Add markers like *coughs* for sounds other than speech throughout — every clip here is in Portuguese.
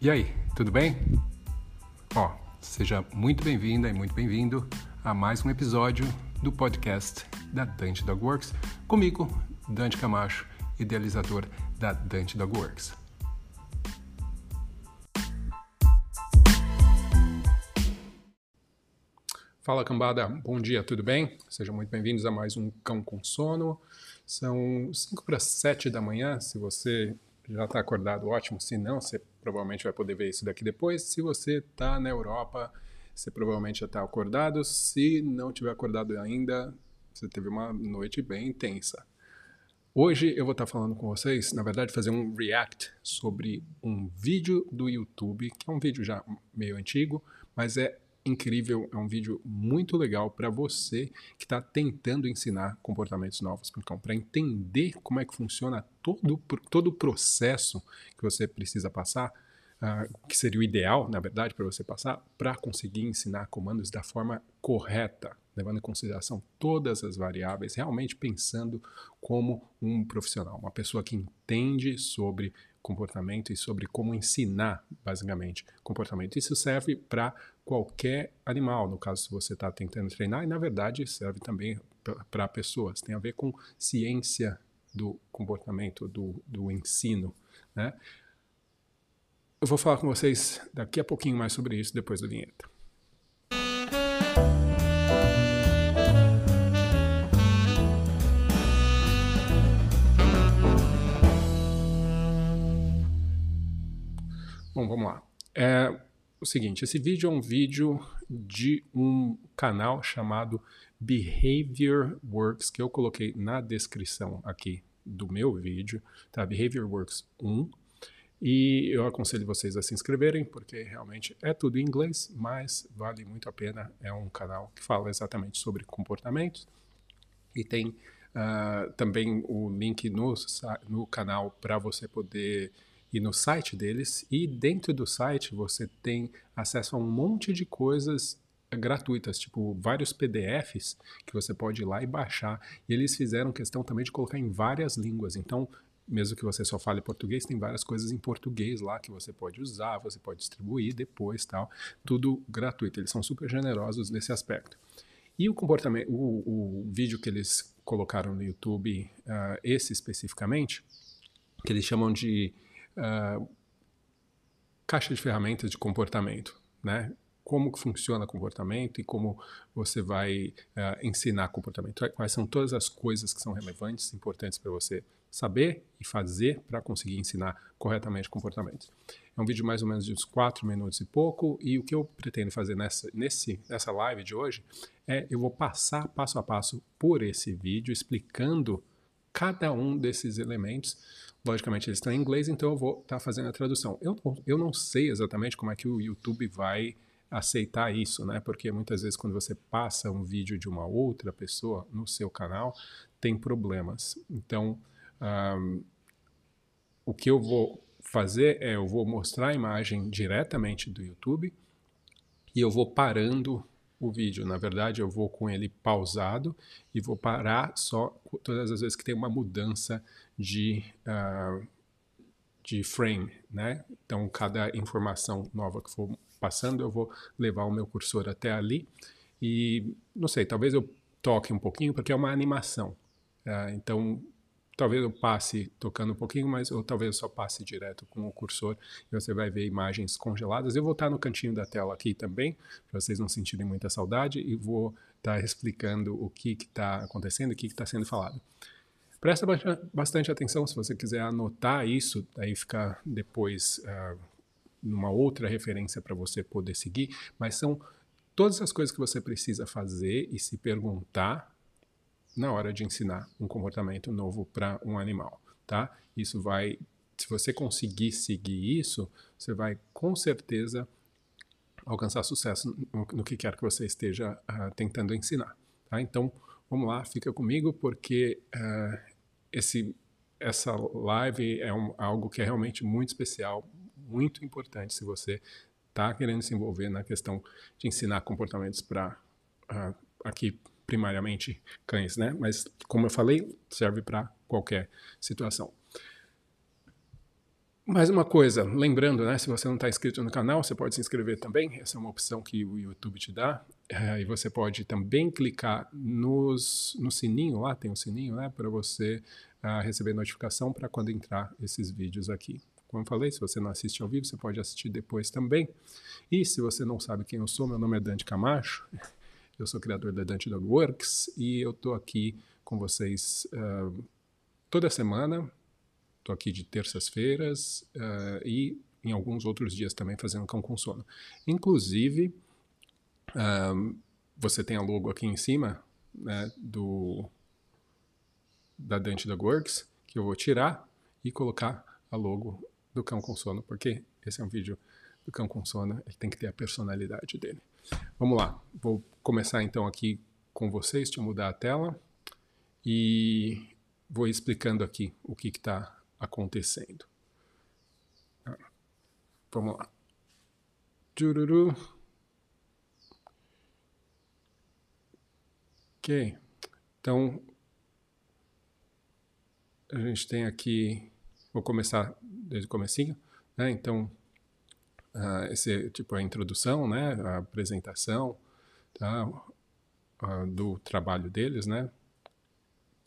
E aí, tudo bem? Ó, seja muito bem-vinda e muito bem-vindo a mais um episódio do podcast da Dante Dog Works, comigo, Dante Camacho, idealizador da Dante Dog Works. Fala cambada, bom dia, tudo bem? Sejam muito bem-vindos a mais um Cão com Sono. São 5 para 7 da manhã, se você já está acordado, ótimo. Se não, você provavelmente vai poder ver isso daqui depois. Se você está na Europa, você provavelmente já está acordado. Se não tiver acordado ainda, você teve uma noite bem intensa. Hoje eu vou estar tá falando com vocês, na verdade, fazer um react sobre um vídeo do YouTube, que é um vídeo já meio antigo, mas é incrível, é um vídeo muito legal para você que está tentando ensinar comportamentos novos para o cão, para entender como é que funciona todo, todo o processo que você precisa passar, uh, que seria o ideal, na verdade, para você passar, para conseguir ensinar comandos da forma correta, levando em consideração todas as variáveis, realmente pensando como um profissional, uma pessoa que entende sobre comportamento e sobre como ensinar, basicamente, comportamento. Isso serve para qualquer animal, no caso, se você está tentando treinar, e na verdade serve também para pessoas. Tem a ver com ciência do comportamento, do, do ensino. Né? Eu vou falar com vocês daqui a pouquinho mais sobre isso depois da vinheta. Bom, vamos lá. É o seguinte, esse vídeo é um vídeo de um canal chamado Behavior Works, que eu coloquei na descrição aqui do meu vídeo, tá? Behavior Works 1. E eu aconselho vocês a se inscreverem, porque realmente é tudo em inglês, mas vale muito a pena. É um canal que fala exatamente sobre comportamentos e tem uh, também o link no, no canal para você poder e no site deles. E dentro do site você tem acesso a um monte de coisas gratuitas, tipo vários PDFs que você pode ir lá e baixar. E eles fizeram questão também de colocar em várias línguas. Então, mesmo que você só fale português, tem várias coisas em português lá que você pode usar, você pode distribuir depois, tal. Tudo gratuito. Eles são super generosos nesse aspecto. E o comportamento, o, o vídeo que eles colocaram no YouTube, uh, esse especificamente, que eles chamam de uh, caixa de ferramentas de comportamento, né? Como que funciona comportamento e como você vai uh, ensinar comportamento. Quais são todas as coisas que são relevantes, importantes para você saber e fazer para conseguir ensinar corretamente comportamentos. É um vídeo mais ou menos de uns 4 minutos e pouco, e o que eu pretendo fazer nessa, nesse, nessa live de hoje é eu vou passar passo a passo por esse vídeo, explicando cada um desses elementos Logicamente, eles estão em inglês, então eu vou estar tá fazendo a tradução. Eu, eu não sei exatamente como é que o YouTube vai aceitar isso, né? Porque muitas vezes quando você passa um vídeo de uma outra pessoa no seu canal, tem problemas. Então, um, o que eu vou fazer é eu vou mostrar a imagem diretamente do YouTube e eu vou parando o vídeo. Na verdade, eu vou com ele pausado e vou parar só todas as vezes que tem uma mudança de, uh, de frame, né? Então, cada informação nova que for passando, eu vou levar o meu cursor até ali e, não sei, talvez eu toque um pouquinho, porque é uma animação. Uh, então, talvez eu passe tocando um pouquinho, mas ou talvez eu só passe direto com o cursor e você vai ver imagens congeladas. Eu vou estar no cantinho da tela aqui também, para vocês não sentirem muita saudade, e vou estar explicando o que está acontecendo, o que está sendo falado. Presta bastante atenção se você quiser anotar isso, aí ficar depois uh, numa outra referência para você poder seguir, mas são todas as coisas que você precisa fazer e se perguntar na hora de ensinar um comportamento novo para um animal, tá? Isso vai, se você conseguir seguir isso, você vai com certeza alcançar sucesso no, que quer que você esteja uh, tentando ensinar, tá? Então, vamos lá, fica comigo porque uh, esse essa live é um, algo que é realmente muito especial, muito importante se você está querendo se envolver na questão de ensinar comportamentos para uh, aqui primariamente cães, né? Mas, como eu falei, serve para qualquer situação. Mais uma coisa, lembrando, né, se você não está inscrito no canal, você pode se inscrever também. Essa é uma opção que o YouTube te dá. É, e você pode também clicar nos, no sininho, lá tem um sininho, né, para você uh, receber notificação para quando entrar esses vídeos aqui. Como eu falei, se você não assiste ao vivo, você pode assistir depois também. E se você não sabe quem eu sou, meu nome é Dante Camacho. *laughs* Eu sou criador da Dante Dog Works e eu estou aqui com vocês uh, toda semana Estou aqui de terças-feiras uh, e em alguns outros dias também fazendo cão com sono. Inclusive, você tem a logo aqui em cima né, do da Dante Dog Works, que eu vou tirar e colocar a logo do cão com sono, porque esse é um vídeo do cão com sono, ele tem que ter a personalidade dele. Vamos lá, vou começar então aqui com vocês, deixa eu mudar a tela e vou explicando aqui o que está acontecendo. Vamos lá. Jururu. Ok. Então, a gente tem aqui, vou começar desde o comecinho, né? Então, uh, esse tipo a introdução, né? A apresentação, tá? Uh, do trabalho deles, né?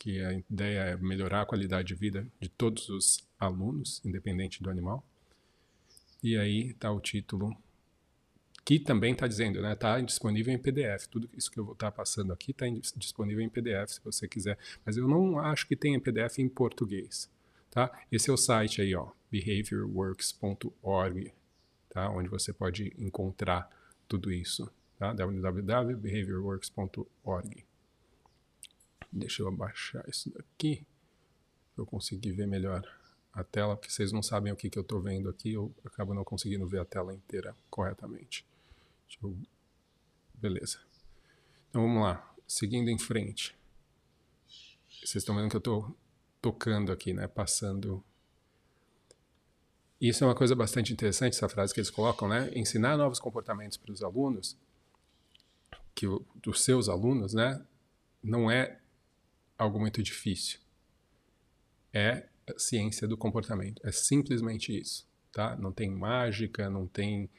Que a ideia é melhorar a qualidade de vida de todos os alunos, independente do animal. E aí está o título, que também está dizendo, né? Está disponível em PDF. Tudo isso que eu vou estar tá passando aqui está disponível em PDF, se você quiser. Mas eu não acho que tenha PDF em português, tá? Esse é o site aí, ó, behaviorworks.org, tá? Onde você pode encontrar tudo isso, tá? www.behaviorworks.org. Deixa eu abaixar isso daqui eu conseguir ver melhor a tela, porque vocês não sabem o que, que eu estou vendo aqui, eu acabo não conseguindo ver a tela inteira corretamente. Eu... Beleza. Então vamos lá, seguindo em frente. Vocês estão vendo que eu estou tocando aqui, né? Passando. Isso é uma coisa bastante interessante, essa frase que eles colocam, né? Ensinar novos comportamentos para os alunos, que o, dos seus alunos, né? Não é algo muito difícil. É ciência do comportamento. É simplesmente isso. Tá? Não tem mágica, não tem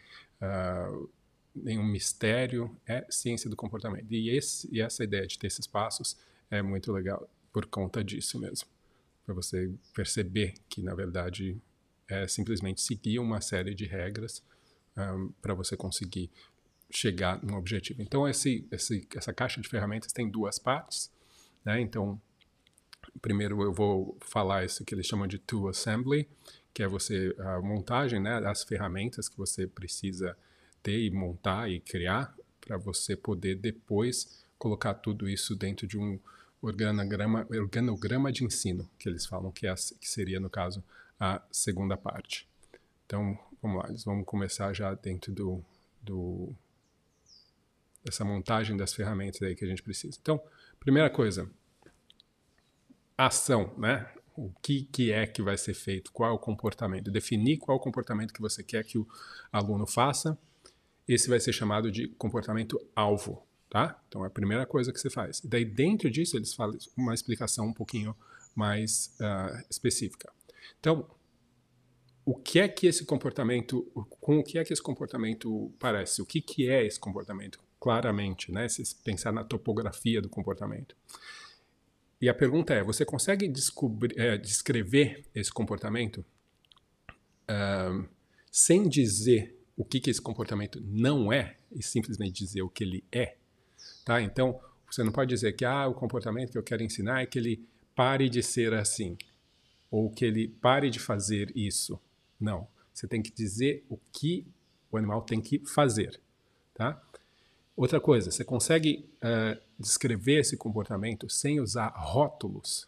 uh, nenhum mistério. É ciência do comportamento. E, esse, e essa ideia de ter esses passos é muito legal por conta disso mesmo. Para você perceber que, na verdade, é simplesmente seguir uma série de regras um, ah, para você conseguir chegar no objetivo. Então, esse, esse, essa caixa de ferramentas tem duas partes. Né? Então, primeiro eu vou falar isso que eles chamam de tool assembly, que é você a montagem né, das ferramentas que você precisa ter e montar e criar para você poder depois colocar tudo isso dentro de um organograma, organograma de ensino, que eles falam que, é, que seria, no caso, a segunda parte. Então, vamos lá, eles vão começar já dentro do, do dessa montagem das ferramentas aí que a gente precisa. Então, Primeira coisa, ação, né? O que, que é que vai ser feito, qual é o comportamento, definir qual é o comportamento que você quer que o aluno faça. Esse vai ser chamado de comportamento alvo, tá? Então é a primeira coisa que você faz. E daí dentro disso eles falam uma explicação um pouquinho mais uh, específica. Então, o que é que esse comportamento, com o que é que esse comportamento parece? O que, que é esse comportamento? Claramente, né? Se pensar na topografia do comportamento. E a pergunta é: você consegue é, descrever esse comportamento uh, sem dizer o que, que esse comportamento não é e simplesmente dizer o que ele é? Tá? Então, você não pode dizer que ah, o comportamento que eu quero ensinar é que ele pare de ser assim ou que ele pare de fazer isso. Não. Você tem que dizer o que o animal tem que fazer. Tá? Outra coisa, você consegue uh, descrever esse comportamento sem usar rótulos,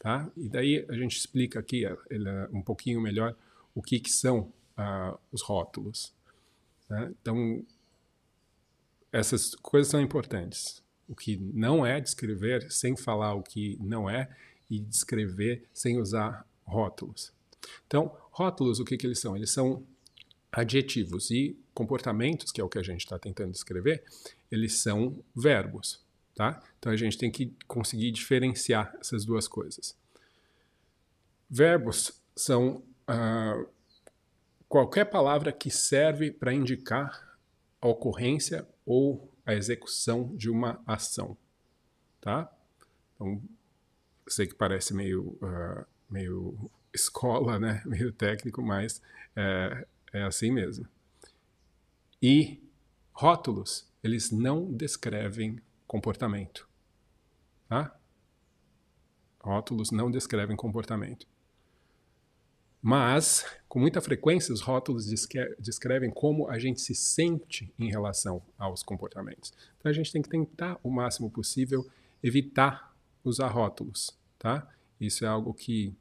tá? E daí a gente explica aqui uh, um pouquinho melhor o que, que são uh, os rótulos. Né? Então, essas coisas são importantes. O que não é descrever sem falar o que não é e descrever sem usar rótulos. Então, rótulos, o que, que eles são? Eles são adjetivos e comportamentos, que é o que a gente está tentando descrever, eles são verbos, tá? Então a gente tem que conseguir diferenciar essas duas coisas. Verbos são uh, qualquer palavra que serve para indicar a ocorrência ou a execução de uma ação, tá? Então, sei que parece meio, uh, meio escola, né? *laughs* Meio técnico, mas é, é assim mesmo. E rótulos, eles não descrevem comportamento, tá? Rótulos não descrevem comportamento. Mas, com muita frequência, os rótulos descrevem como a gente se sente em relação aos comportamentos. Então, a gente tem que tentar, o máximo possível, evitar usar rótulos, tá? Isso é algo que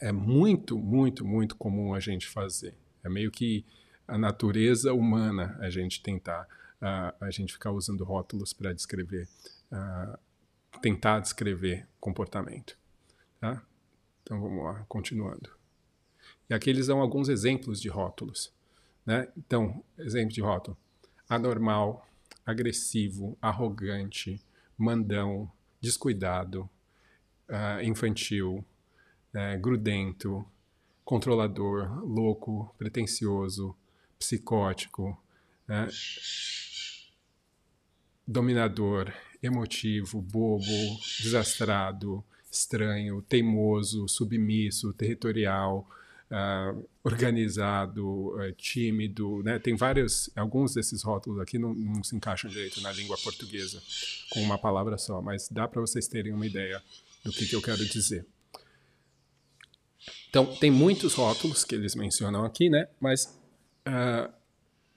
é muito, muito, muito comum a gente fazer. É meio que a natureza humana a gente tentar, uh, a gente ficar usando rótulos para descrever, tentar descrever comportamento, tá? Então, vamos lá, continuando. E aqui eles dão alguns exemplos de rótulos. Né? Então, exemplo de rótulo: anormal, agressivo, arrogante, mandão, descuidado, uh, infantil, uh, grudento, controlador, louco, pretensioso, psicótico, uh, dominador, emotivo, bobo, desastrado, estranho, teimoso, submisso, territorial, uh, organizado, uh, tímido, né? Tem vários, alguns desses rótulos aqui não, não, se encaixam direito na língua portuguesa com uma palavra só, mas dá para vocês terem uma ideia do que, que eu quero dizer. Então, tem muitos rótulos que eles mencionam aqui, né? Mas uh,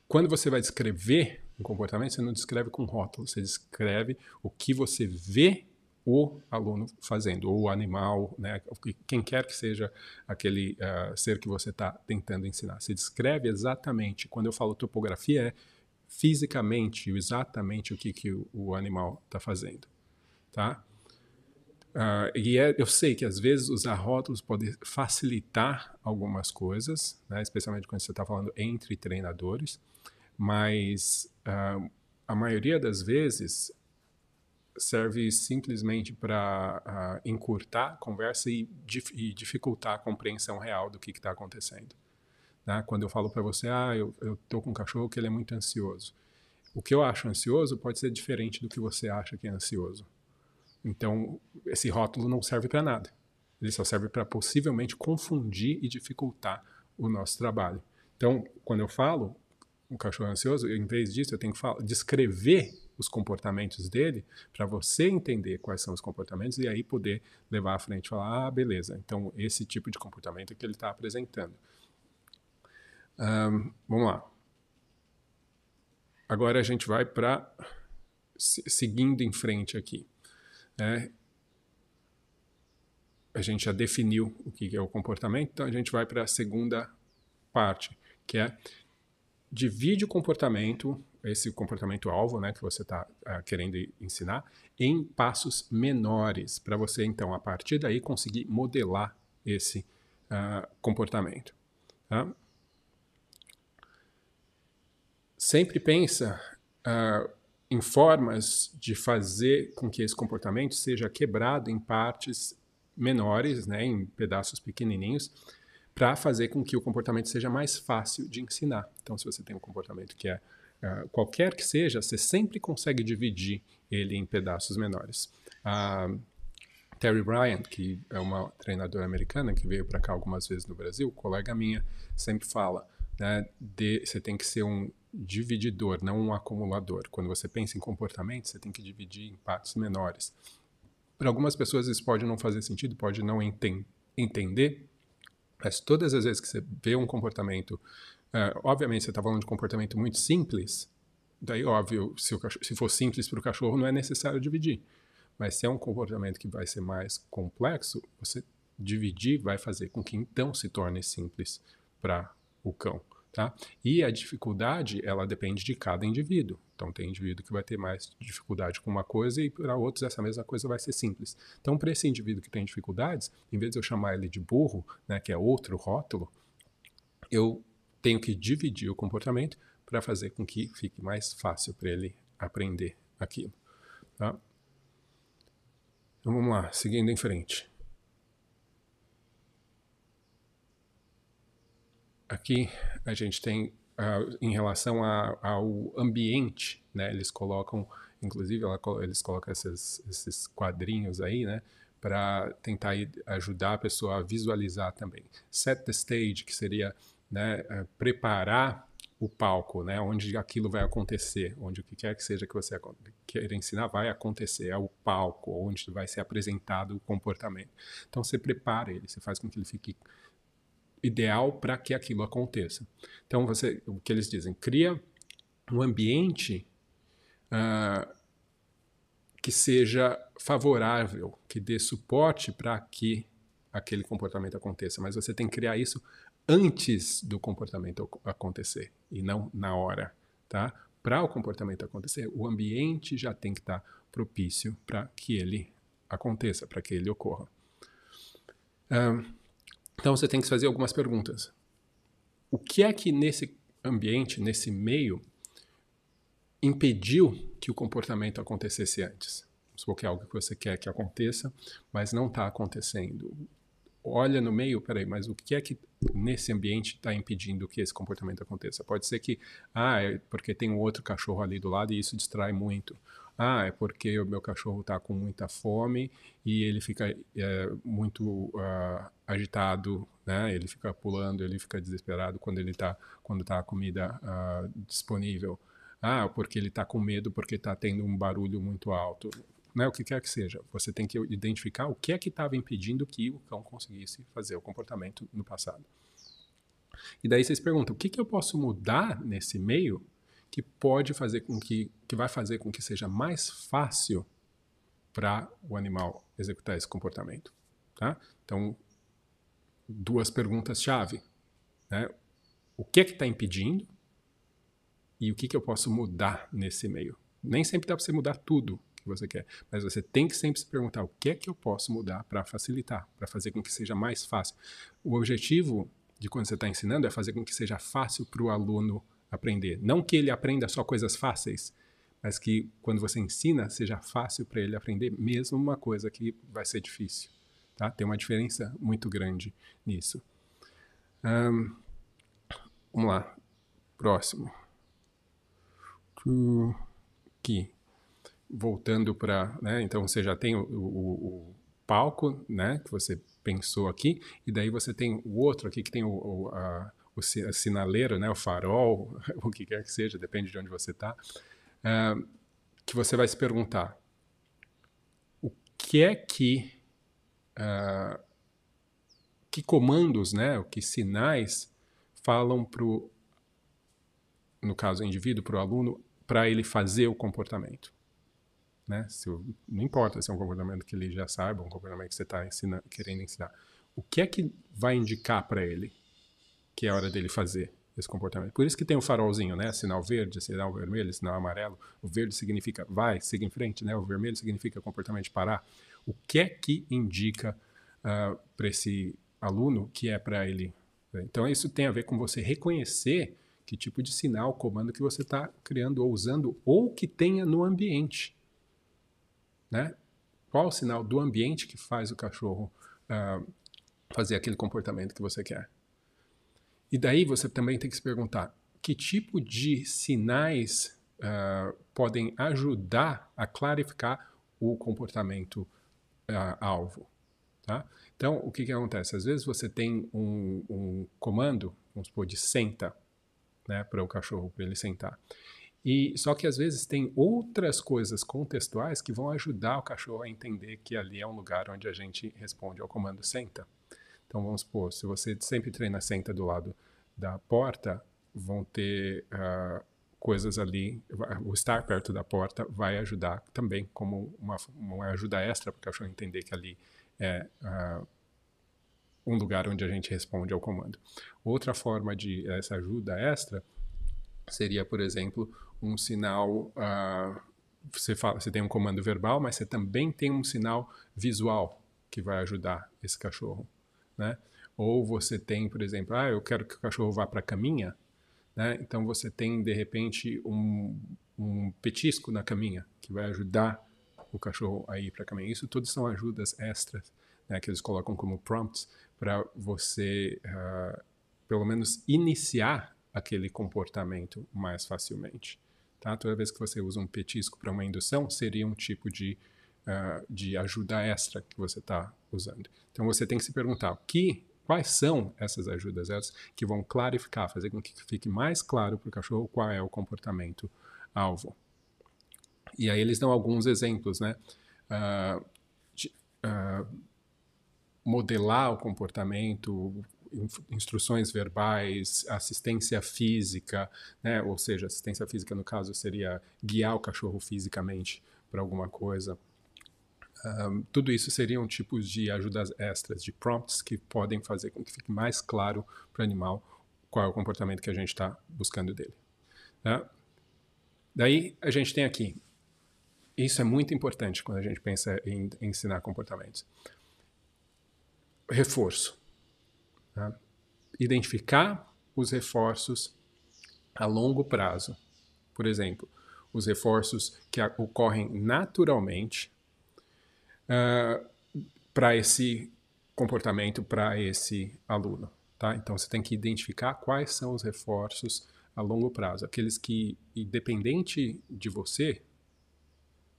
quando você vai descrever um comportamento, você não descreve com rótulos, você descreve o que você vê o aluno fazendo, ou o animal, né, quem quer que seja aquele uh, ser que você está tentando ensinar. Se descreve exatamente, quando eu falo topografia, é fisicamente, exatamente o que, que o, o animal está fazendo. Tá? Uh, e é, eu sei que às vezes usar rótulos pode facilitar algumas coisas, né, especialmente quando você está falando entre treinadores, mas uh, a maioria das vezes serve simplesmente para uh, ah, encurtar a conversa e, dif e, dificultar a compreensão real do que está acontecendo. Né? Quando eu falo para você, ah, eu estou com um cachorro que ele é muito ansioso. O que eu acho ansioso pode ser diferente do que você acha que é ansioso. Então, esse rótulo não serve para nada. Ele só serve para possivelmente confundir e dificultar o nosso trabalho. Então, quando eu falo um cachorro ansioso, em vez disso, eu tenho que falar, descrever os comportamentos dele para você entender quais são os comportamentos e aí poder levar à frente e falar, ah, beleza, então esse tipo de comportamento é que ele está apresentando. Um, vamos lá. Agora a gente vai para seguindo em frente aqui. Né? A gente já definiu o que é o comportamento, então a gente vai para a segunda parte, que é divide o comportamento esse comportamento alvo, né, que você está uh, ah, querendo ensinar, em passos menores, para você então a partir daí conseguir modelar esse uh, comportamento. Tá? Sempre pensa uh, em formas de fazer com que esse comportamento seja quebrado em partes menores, né, em pedaços pequenininhos, para fazer com que o comportamento seja mais fácil de ensinar. Então, se você tem um comportamento que é Uh, qualquer que seja, você sempre consegue dividir ele em pedaços menores. Uh, Terry Bryant, que é uma treinadora americana que veio para cá algumas vezes no Brasil, colega minha, sempre fala, né, de, você tem que ser um divididor, não um acumulador. Quando você pensa em comportamento, você tem que dividir em partes menores. Para algumas pessoas isso pode não fazer sentido, pode não enten entender, mas todas as vezes que você vê um comportamento é, obviamente, você está falando de comportamento muito simples, daí, óbvio, se, se for simples para o cachorro, não é necessário dividir. Mas se é um comportamento que vai ser mais complexo, você dividir vai fazer com que então se torne simples para o cão. Tá? E a dificuldade, ela depende de cada indivíduo. Então, tem indivíduo que vai ter mais dificuldade com uma coisa e para outros essa mesma coisa vai ser simples. Então, para esse indivíduo que tem dificuldades, em vez de eu chamar ele de burro, né, que é outro rótulo, eu tenho que dividir o comportamento para fazer com que fique mais fácil para ele aprender aquilo. Tá? Então vamos lá, seguindo em frente. Aqui a gente tem uh, em relação a, ao ambiente, né? Eles colocam, inclusive, ela, eles colocam esses, esses quadrinhos aí, né? Para tentar ajudar a pessoa a visualizar também. Set the stage, que seria né, uh, preparar o palco, né, onde aquilo vai acontecer, onde o que quer que seja que você queira ensinar vai acontecer, é o palco, onde vai ser apresentado o comportamento. Então você prepara ele, você faz com que ele fique ideal para que aquilo aconteça. Então, você, o que eles dizem, cria um ambiente uh, que seja favorável, que dê suporte para que aquele comportamento aconteça. Mas você tem que criar isso antes do comportamento acontecer e não na hora, tá? Para o comportamento acontecer, o ambiente já tem que estar tá propício para que ele aconteça, para que ele ocorra. Uh, então você tem que fazer algumas perguntas. O que é que nesse ambiente, nesse meio, impediu que o comportamento acontecesse antes? Supor que é algo que você quer que aconteça, mas não está acontecendo. Olha no meio, peraí, mas o que é que nesse ambiente está impedindo que esse comportamento aconteça? Pode ser que, ah, é porque tem um outro cachorro ali do lado e isso distrai muito. Ah, é porque o meu cachorro está com muita fome e ele fica é, muito uh, agitado, né? Ele fica pulando, ele fica desesperado quando ele tá quando tá a comida uh, disponível. Ah, porque ele está com medo porque está tendo um barulho muito alto. Né, o que quer que seja, você tem que identificar o que é que estava impedindo que o cão conseguisse fazer o comportamento no passado. E daí vocês perguntam, o que, que eu posso mudar nesse meio que pode fazer com que, que vai fazer com que seja mais fácil para o animal executar esse comportamento, tá? Então, duas perguntas-chave, né? O que é que está impedindo e o que, que eu posso mudar nesse meio? Nem sempre dá para você mudar tudo que você quer, mas você tem que sempre se perguntar o que é que eu posso mudar para facilitar, para fazer com que seja mais fácil. O objetivo de quando você está ensinando é fazer com que seja fácil para o aluno aprender. Não que ele aprenda só coisas fáceis, mas que quando você ensina seja fácil para ele aprender mesmo uma coisa que vai ser difícil. Tá? Tem uma diferença muito grande nisso. Um, vamos lá. Próximo. Aqui. Voltando para. Né, então você já tem o, o, o, palco né, que você pensou aqui, e daí você tem o outro aqui que tem o, a, o sinaleiro, né, o farol, *laughs* o que quer que seja, depende de onde você está, uh, que você vai se perguntar o que é que uh, que comandos, né, o que sinais falam para no caso o indivíduo, para o aluno, para ele fazer o comportamento. Né? Se, não importa se é um comportamento que ele já saiba, um comportamento que você está querendo ensinar. O que é que vai indicar para ele que é hora dele fazer esse comportamento. Por isso que tem o farolzinho, né? Sinal verde, sinal vermelho, sinal amarelo. O verde significa vai, siga em frente, né? O vermelho significa comportamento de parar. O que é que indica uh, ah, para esse aluno que é para ele? Então isso tem a ver com você reconhecer que tipo de sinal, comando que você está criando ou usando ou que tenha no ambiente, né? Qual o sinal do ambiente que faz o cachorro uh, fazer aquele comportamento que você quer? E daí você também tem que se perguntar que tipo de sinais uh, podem ajudar a clarificar o comportamento uh, alvo. Tá? Então, o que, que acontece? Às vezes você tem um, um comando, vamos supor, de senta, né, para o cachorro, para ele sentar. E só que às vezes tem outras coisas contextuais que vão ajudar o cachorro a entender que ali é um lugar onde a gente responde ao comando senta. Então vamos supor, se você sempre treina senta do lado da porta, vão ter uh, coisas ali. O estar perto da porta vai ajudar também como uma, uma ajuda extra para o cachorro entender que ali é uh, um lugar onde a gente responde ao comando. Outra forma de essa ajuda extra seria, por exemplo, um sinal. Uh, você, fala, você tem um comando verbal, mas você também tem um sinal visual que vai ajudar esse cachorro né? Ou você tem, por exemplo, ah, eu quero que o cachorro vá para a caminha, né? Então você tem de repente um, um petisco na caminha que vai ajudar o cachorro a ir para a caminha. Isso tudo são ajudas extras, né? Que eles colocam como prompts para você uh, pelo menos, iniciar aquele comportamento mais facilmente. Tá? Toda vez que você usa um petisco para uma indução, seria um tipo de, uh, de ajuda extra que você está usando. Então você tem que se perguntar que, quais são essas ajudas extras que vão clarificar, fazer com que fique mais claro para o cachorro qual é o comportamento alvo. E aí eles dão alguns exemplos, né? Uh, de, uh, modelar o comportamento, instruções verbais, assistência física, né? ou seja, assistência física no caso seria guiar o cachorro fisicamente para alguma coisa. Um, tudo isso seriam tipos de ajudas extras, de prompts que podem fazer com que fique mais claro para o animal qual é o comportamento que a gente está buscando dele. Né? Daí a gente tem aqui, isso é muito importante quando a gente pensa em, em ensinar comportamentos. Reforço. Né? Identificar os reforços a longo prazo. Por exemplo, os reforços que ocorrem naturalmente uh, para esse comportamento, para esse aluno. Tá? Então, você tem que identificar quais são os reforços a longo prazo, aqueles que, independente de você,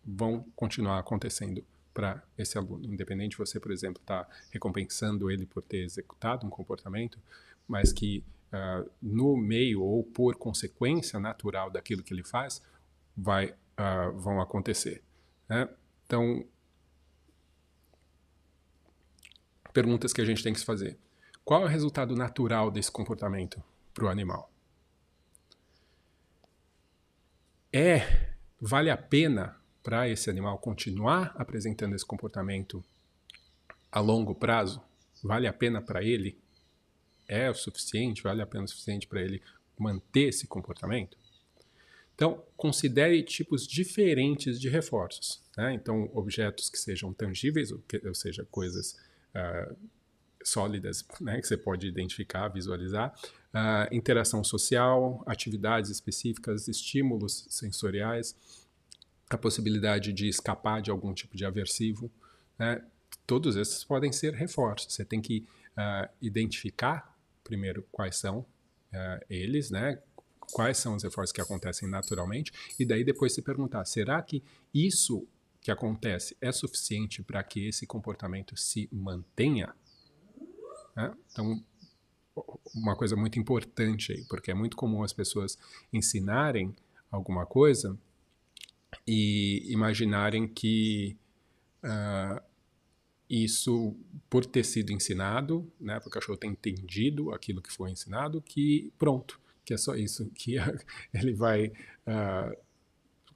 vão continuar acontecendo para esse aluno. Independente de você, por exemplo, estar tá recompensando ele por ter executado um comportamento, mas que uh, no meio ou por consequência natural daquilo que ele faz, vai, uh, vão acontecer. Né? Então, perguntas que a gente tem que se fazer. Qual é o resultado natural desse comportamento para o animal? É, vale a pena para esse animal continuar apresentando esse comportamento a longo prazo, vale a pena para ele? É o suficiente? Vale a pena o suficiente para ele manter esse comportamento? Então, considere tipos diferentes de reforços. Né? Então, objetos que sejam tangíveis, ou, que, ou seja, coisas uh, sólidas né, que você pode identificar, visualizar, uh, interação social, atividades específicas, estímulos sensoriais, a possibilidade de escapar de algum tipo de aversivo. Né? Todos esses podem ser reforços. Você tem que uh, identificar primeiro quais são eles, né? quais são os reforços que acontecem naturalmente, e daí depois se perguntar: será que isso que acontece é suficiente para que esse comportamento se mantenha? Né? Então, uma coisa muito importante aí, porque é muito comum as pessoas ensinarem alguma coisa e imaginarem que uh, isso, por ter sido ensinado, né, porque o cachorro ter entendido aquilo que foi ensinado, que pronto, que é só isso, que *laughs* ele vai uh,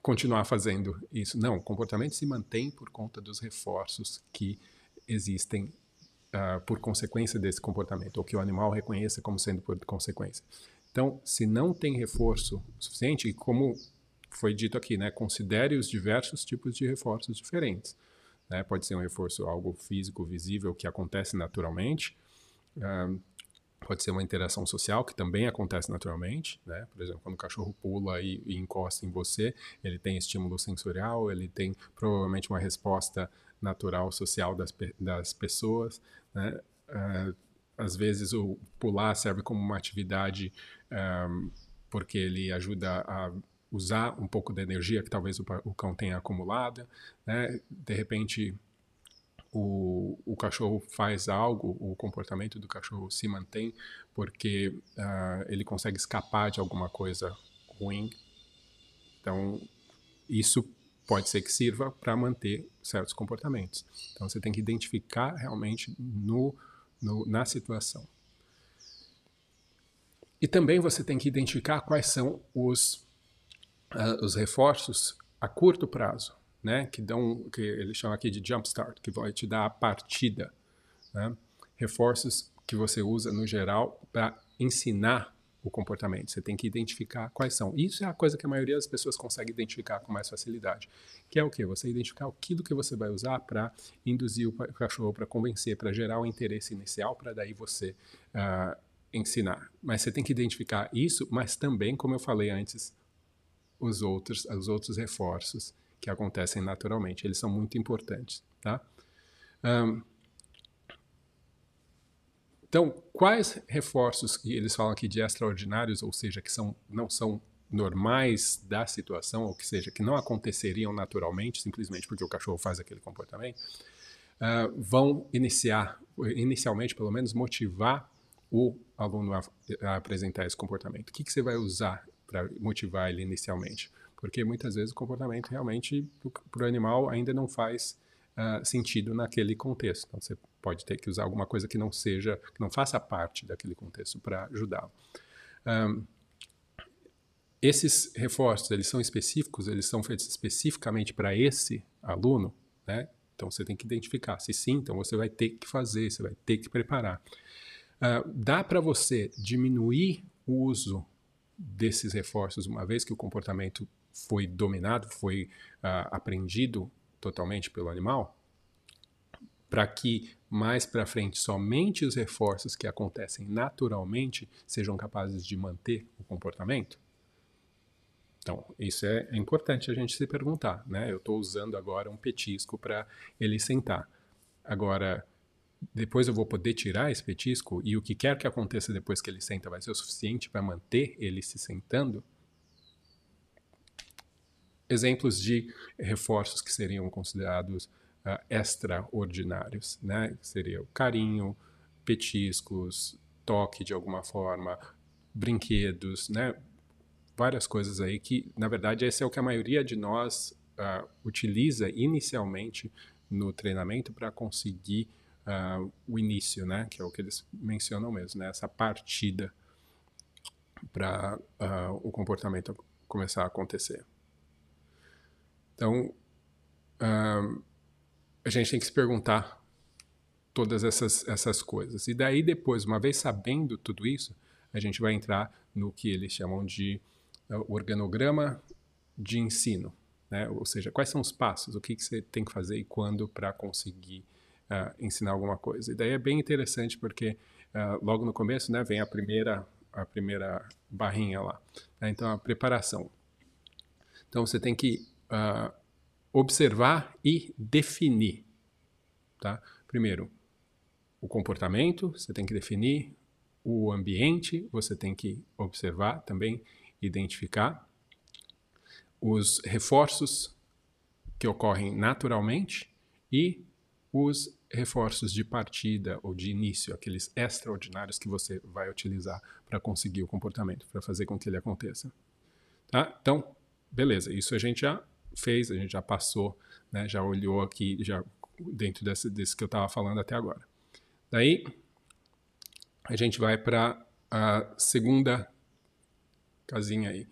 continuar fazendo isso. Não, o comportamento se mantém por conta dos reforços que existem uh, por consequência desse comportamento, ou que o animal reconheça como sendo por consequência. Então, se não tem reforço suficiente, como foi dito aqui, né? Considere os diversos tipos de reforços diferentes. Né? Pode ser um reforço algo físico, visível, que acontece naturalmente. Um, pode ser uma interação social, que também acontece naturalmente. Né? Por exemplo, quando o cachorro pula e, e encosta em você, ele tem estímulo sensorial, ele tem provavelmente uma resposta natural social das, das pessoas. Né? Uh, às vezes o pular serve como uma atividade um, porque ele ajuda a usar um pouco da energia que talvez o, o cão tenha acumulada, né? De repente o, o cachorro faz algo, o comportamento do cachorro se mantém porque uh, ele consegue escapar de alguma coisa ruim. Então isso pode ser que sirva para manter certos comportamentos. Então você tem que identificar realmente no, no, na situação. E também você tem que identificar quais são os uh, os reforços a curto prazo, né, que dão, que ele chama aqui de jump start, que vai te dar a partida, né? reforços que você usa no geral para ensinar o comportamento. Você tem que identificar quais são. Isso é a coisa que a maioria das pessoas consegue identificar com mais facilidade. Que é o que? Você identificar aquilo que você vai usar para induzir o cachorro, para convencer, para gerar o interesse inicial, para daí você uh, ensinar. Mas você tem que identificar isso, mas também, como eu falei antes, os outros, os outros reforços que acontecem naturalmente. Eles são muito importantes, tá? Um, Então, quais reforços que eles falam aqui de extraordinários, ou seja, que são, não são normais da situação, ou que seja, que não aconteceriam naturalmente, simplesmente porque o cachorro faz aquele comportamento, uh, vão iniciar, inicialmente pelo menos, motivar o aluno a, a apresentar esse comportamento. O que, que você vai usar para motivar ele inicialmente? Porque muitas vezes o comportamento realmente para o animal ainda não faz uh, sentido naquele contexto. Então você pode ter que usar alguma coisa que não seja, que não faça parte daquele contexto para ajudá-lo. Um, esses reforços, eles são específicos, eles são feitos especificamente para esse aluno, né? Então você tem que identificar. Se sim, então você vai ter que fazer, você vai ter que preparar. Uh, dá para você diminuir o uso desses reforços uma vez que o comportamento foi dominado, foi uh, aprendido totalmente pelo animal? Para que mais para frente somente os reforços que acontecem naturalmente sejam capazes de manter o comportamento? Então, isso é, é importante a gente se perguntar, né? Eu estou usando agora um petisco para ele sentar. Agora, depois eu vou poder tirar esse petisco e o que quer que aconteça depois que ele senta vai ser o suficiente para manter ele se sentando? Exemplos de reforços que seriam considerados uh, extraordinários, né? Seria o carinho, petiscos, toque de alguma forma, brinquedos, né? várias coisas aí que, na verdade, esse é o que a maioria de nós uh, utiliza inicialmente no treinamento para conseguir uh, o início, né? Que é o que eles mencionam mesmo, né? Essa partida para o comportamento começar a acontecer. Então, a gente tem que se perguntar todas essas, essas coisas. E daí depois, uma vez sabendo tudo isso, a gente vai entrar no que eles chamam de o organograma de ensino, né? ou seja, quais são os passos, o que, que você tem que fazer e quando para conseguir uh, ensinar alguma coisa. E daí é bem interessante porque uh, logo no começo né, vem a primeira, a primeira barrinha lá. Né? Então, a preparação. Então, você tem que uh, observar e definir. Tá? Primeiro, o comportamento, você tem que definir o ambiente, você tem que observar também identificar os reforços que ocorrem naturalmente e os reforços de partida ou de início, aqueles extraordinários que você vai utilizar para conseguir o comportamento, para fazer com que ele aconteça. Tá? Então, beleza, isso a gente já fez, a gente já passou, né, já olhou aqui, já dentro desse, desse que eu estava falando até agora. Daí, a gente vai para a segunda casinha aí.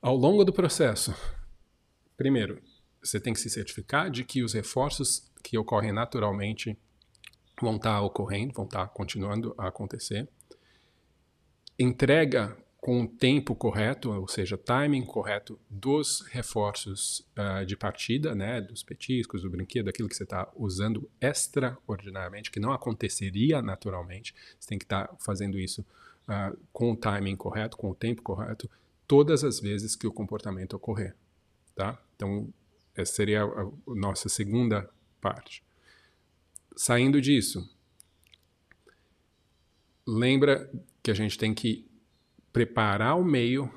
Ao longo do processo, primeiro, você tem que se certificar de que os reforços que ocorrem naturalmente vão estar ocorrendo, vão estar continuando a acontecer. Entrega com o tempo correto, ou seja, timing correto dos reforços uh, de partida, né, dos petiscos, do brinquedo, aquilo que você está usando extraordinariamente, que não aconteceria naturalmente. Você tem que estar tá fazendo isso uh, com o timing correto, com o tempo correto, todas as vezes que o comportamento ocorrer, tá? Então, essa seria a, a nossa segunda parte. Saindo disso, lembra que a gente tem que preparar o meio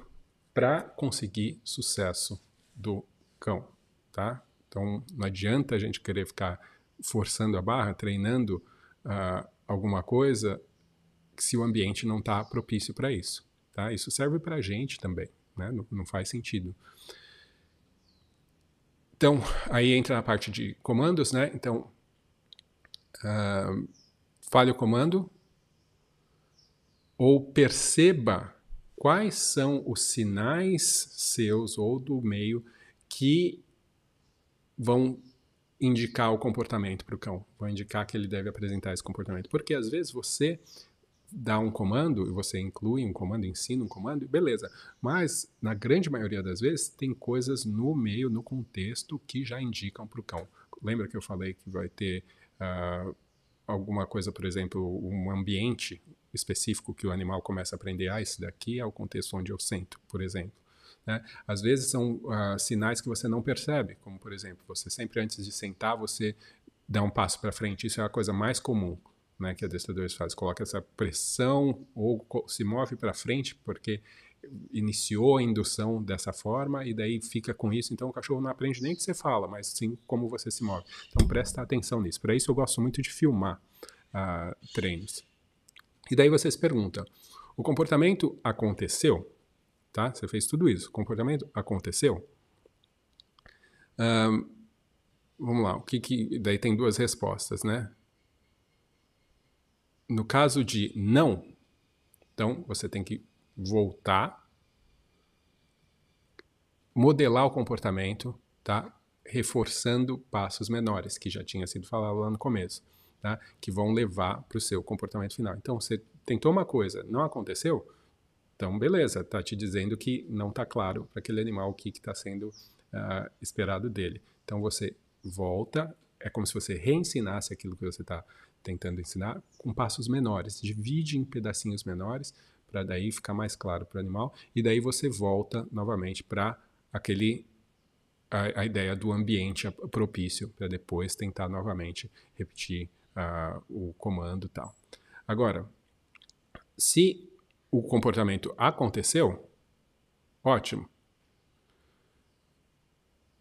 para conseguir sucesso do cão, tá? Então, não adianta a gente querer ficar forçando a barra, treinando uh, alguma coisa se o ambiente não está propício para isso. Tá? Isso serve para a gente também, né? não, não faz sentido. Então, aí entra a parte de comandos, né? Então, uh, fale o comando ou perceba quais são os sinais seus ou do meio que vão indicar o comportamento para o cão, vão indicar que ele deve apresentar esse comportamento. Porque às vezes você dá um comando e você inclui um comando, ensina um comando, beleza. Mas, na grande maioria das vezes, tem coisas no meio, no contexto, que já indicam para o cão. Lembra que eu falei que vai ter uh, alguma coisa, por exemplo, um ambiente específico que o animal começa a aprender, ah, esse daqui é o contexto onde eu sento, por exemplo. Né? Às vezes são uh, sinais que você não percebe, como por exemplo, você sempre antes de sentar, você dá um passo para frente, isso é a coisa mais comum né, que adestradores fazem, coloca essa pressão ou se move para frente porque iniciou a indução dessa forma e daí fica com isso. Então o cachorro não aprende nem o que você fala, mas sim como você se move. Então presta atenção nisso. Para isso eu gosto muito de filmar uh, treinos. E daí você se pergunta: o comportamento aconteceu? Tá? Você fez tudo isso. O comportamento aconteceu? Um, vamos lá. O que, que daí tem duas respostas, né? No caso de não, então você tem que voltar, modelar o comportamento, tá? Reforçando passos menores, que já tinha sido falado lá no começo, tá? Que vão levar para o seu comportamento final. Então, você tentou uma coisa, não aconteceu? Então, beleza, tá te dizendo que não está claro para aquele animal o que está sendo uh, esperado dele. Então, você volta, é como se você reensinasse aquilo que você está tentando ensinar com passos menores. Divide em pedacinhos menores para daí ficar mais claro para o animal e daí você volta novamente para aquele a, a, ideia do ambiente propício para depois tentar novamente repetir uh, o comando e tal. Agora, se o comportamento aconteceu, ótimo.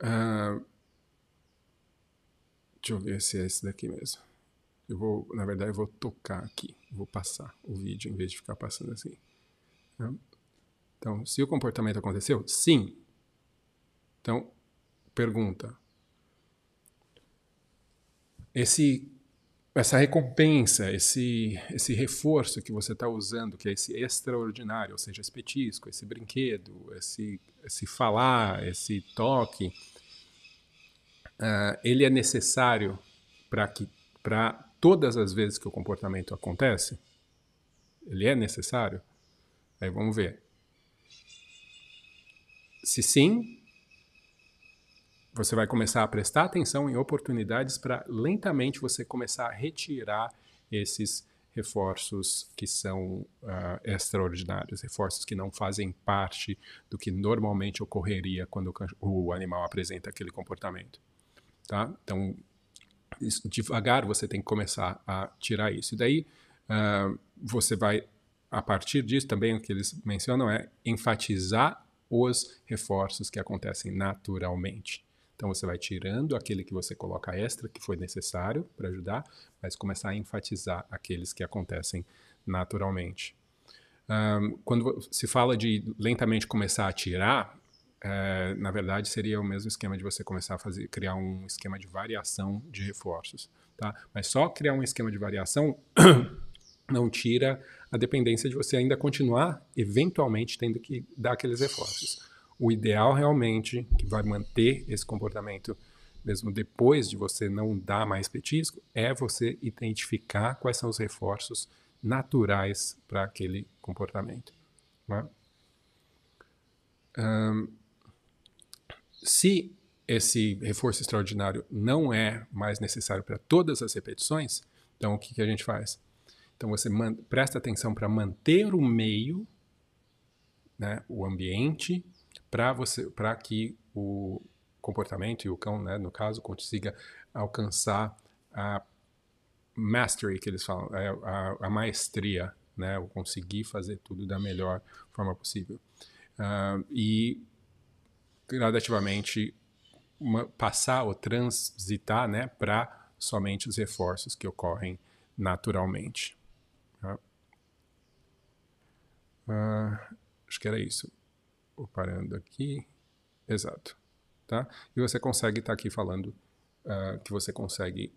Uh, deixa eu ver se é esse daqui mesmo. Eu vou, na verdade, eu vou tocar aqui, vou passar o vídeo em vez de ficar passando assim. Né? Então, se o comportamento aconteceu, sim. Então, pergunta: esse, essa recompensa, esse, esse reforço que você está usando, que é esse extraordinário, ou seja, esse petisco, esse brinquedo, esse, esse falar, esse toque, uh, ele é necessário para que para todas as vezes que o comportamento acontece? Ele é necessário? Aí vamos ver. Se sim, você vai começar a prestar atenção em oportunidades para lentamente você começar a retirar esses reforços que são uh, extraordinários, reforços que não fazem parte do que normalmente ocorreria quando o, animal apresenta aquele comportamento. Tá? Então, devagar você tem que começar a tirar isso. E daí uh, você vai, a partir disso também o que eles mencionam é enfatizar os reforços que acontecem naturalmente. Então você vai tirando aquele que você coloca extra, que foi necessário para ajudar, mas começar a enfatizar aqueles que acontecem naturalmente. Um, quando se fala de lentamente começar a tirar, é, na verdade, seria o mesmo esquema de você começar a fazer, criar um esquema de variação de reforços, tá? Mas só criar um esquema de variação *coughs* não tira a dependência de você ainda continuar, eventualmente, tendo que dar aqueles reforços. O ideal realmente, que vai manter esse comportamento mesmo depois de você não dar mais petisco, é você identificar quais são os reforços naturais para aquele comportamento. Um, se esse reforço extraordinário não é mais necessário para todas as repetições, então o que, que a gente faz? Então você presta atenção para manter o meio, né, o ambiente, para você, para que o comportamento e o cão, né, no caso, consiga alcançar a mastery que eles falam, a, é, a, a maestria, né, o conseguir fazer tudo da melhor forma possível. Uh, e gradativamente uma, passar ou transitar né, para somente os reforços que ocorrem naturalmente. Tá? Uh, acho que era isso. Parando aqui. Exato. Tá? E você consegue estar tá aqui falando uh, que você consegue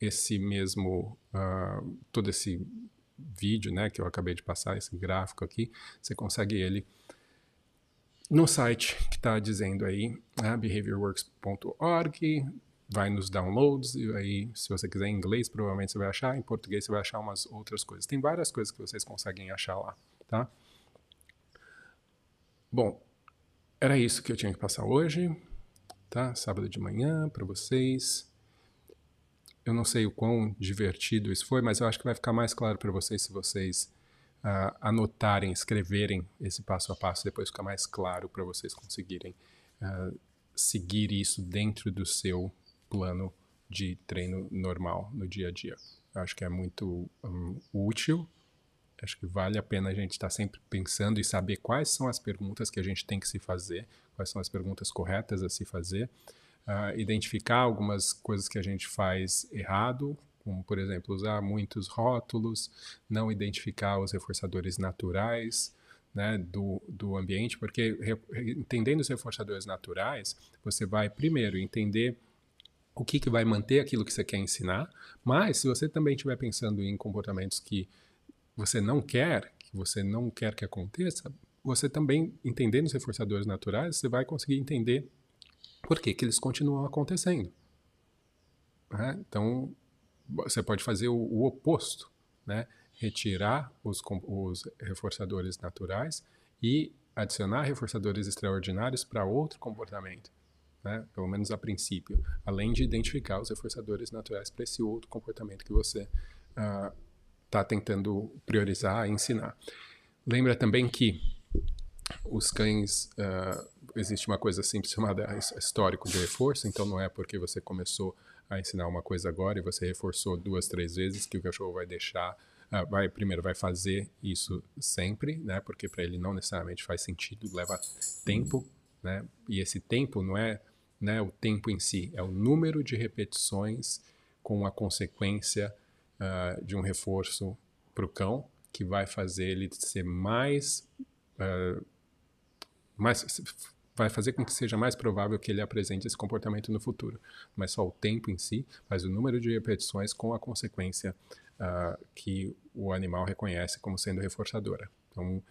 esse mesmo, uh, todo esse vídeo né, que eu acabei de passar, esse gráfico aqui, você consegue ele no site que está dizendo aí, né, behaviorworks.org, vai nos downloads, e aí, se você quiser em inglês, provavelmente você vai achar, em português você vai achar umas outras coisas. Tem várias coisas que vocês conseguem achar lá, tá? Bom, era isso que eu tinha que passar hoje, tá? Sábado de manhã, para vocês. Eu não sei o quão divertido isso foi, mas eu acho que vai ficar mais claro para vocês se vocês uh, anotarem, escreverem esse passo a passo, depois fica mais claro para vocês conseguirem uh, seguir isso dentro do seu plano de treino normal no dia a dia. Eu acho que é muito um, útil. Acho que vale a pena a gente estar sempre pensando e saber quais são as perguntas que a gente tem que se fazer, quais são as perguntas corretas a se fazer, uh, identificar algumas coisas que a gente faz errado, como, por exemplo, usar muitos rótulos, não identificar os reforçadores naturais, né, do, do ambiente, porque re, entendendo os reforçadores naturais, você vai primeiro entender o que, que vai manter aquilo que você quer ensinar, mas se você também estiver pensando em comportamentos que você não quer, que você não quer que aconteça, você também, entendendo os reforçadores naturais, você vai conseguir entender por que, que eles continuam acontecendo. Né? Então, você pode fazer o, o oposto, né? retirar os, os reforçadores naturais e adicionar reforçadores extraordinários para outro comportamento, né? pelo menos a princípio, além de identificar os reforçadores naturais para esse outro comportamento que você está tentando priorizar e ensinar. Lembra também que os cães, uh, existe uma coisa simples chamada histórico de reforço, então não é porque você começou a ensinar uma coisa agora e você reforçou duas, três vezes que o cachorro vai deixar Uh, vai primeiro vai fazer isso sempre, né? Porque para ele não necessariamente faz sentido, leva tempo, né? E esse tempo não é, né, o tempo em si, é o número de repetições com a consequência uh, de um reforço para o cão que vai fazer ele ser mais, uh, mais vai fazer com que seja mais provável que ele apresente esse comportamento no futuro. Mas só o tempo em si, mas o número de repetições com a consequência uh, que o animal reconhece como sendo reforçadora. Então,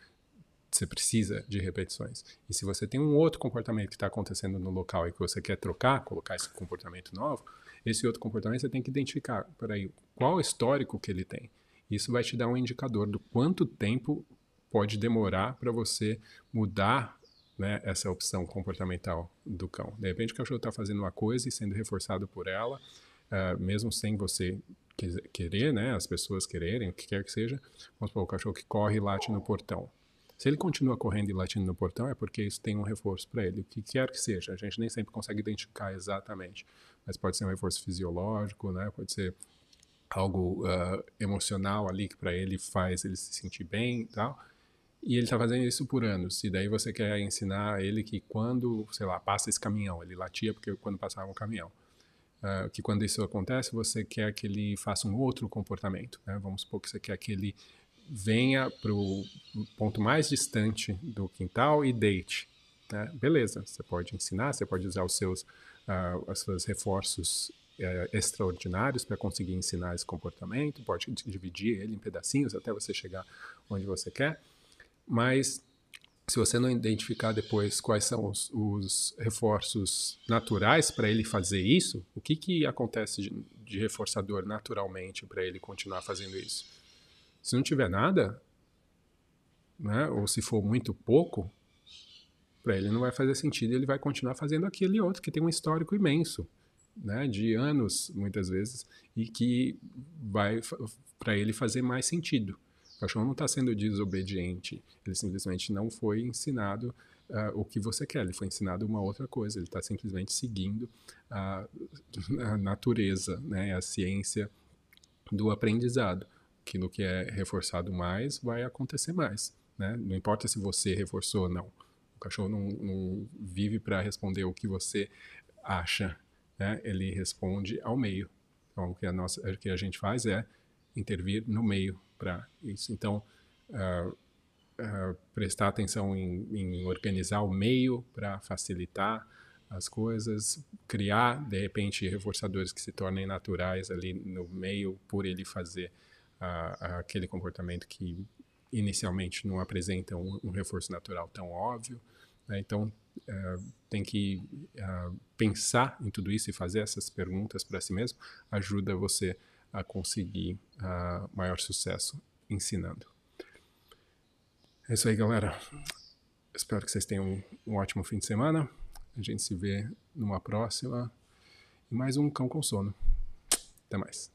você precisa de repetições. E se você tem um outro comportamento que está acontecendo no local e que você quer trocar, colocar esse comportamento novo, esse outro comportamento você tem que identificar, peraí, qual histórico que ele tem. Isso vai te dar um indicador do quanto tempo pode demorar para você mudar né, essa opção comportamental do cão. De repente o cachorro está fazendo uma coisa e sendo reforçado por ela, uh, mesmo sem você querer, né, as pessoas quererem, o que quer que seja, vamos supor, o cachorro que corre e late no portão. Se ele continua correndo e latindo no portão, é porque isso tem um reforço para ele, o que quer que seja. A gente nem sempre consegue identificar exatamente, mas pode ser um reforço fisiológico, né, pode ser algo uh, emocional ali que para ele faz ele se sentir bem e tal. E ele está fazendo isso por anos. E daí você quer ensinar ele que quando, sei lá, passa esse caminhão, ele latia porque quando passava um caminhão. Uh, que quando isso acontece, você quer que ele faça um outro comportamento. Né? Vamos supor que você quer que ele venha para o ponto mais distante do quintal e deite. Né? Beleza, você pode ensinar, você pode usar os seus, uh, os seus reforços uh, extraordinários para conseguir ensinar esse comportamento, pode dividir ele em pedacinhos até você chegar onde você quer, mas se você não identificar depois quais são os, os reforços naturais para ele fazer isso, o que, que acontece de, de reforçador naturalmente para ele continuar fazendo isso? Se não tiver nada, né, ou se for muito pouco, para ele não vai fazer sentido, ele vai continuar fazendo aquele outro que tem um histórico imenso, né, de anos muitas vezes, e que vai para ele fazer mais sentido. O cachorro não está sendo desobediente, ele simplesmente não foi ensinado uh, o que você quer, ele foi ensinado uma outra coisa, ele está simplesmente seguindo a, *laughs* a natureza, né, a ciência do aprendizado. Aquilo que é reforçado mais vai acontecer mais. Né? Não importa se você reforçou ou não. O cachorro não, não vive para responder o que você acha, né? ele responde ao meio. Então, o que a, nossa, o que a gente faz é intervir no meio para isso. Então, uh, uh, prestar atenção em, em, organizar o meio para facilitar as coisas, criar, de repente, reforçadores que se tornem naturais ali no meio por ele fazer uh, aquele comportamento que inicialmente não apresenta um, um reforço natural tão óbvio. Né? Então, tem que pensar em tudo isso e fazer essas perguntas para si mesmo ajuda você a conseguir uh, maior sucesso ensinando. É isso aí, galera. Espero que vocês tenham um, um ótimo fim de semana. A gente se vê numa próxima. E mais um Cão com Sono. Até mais.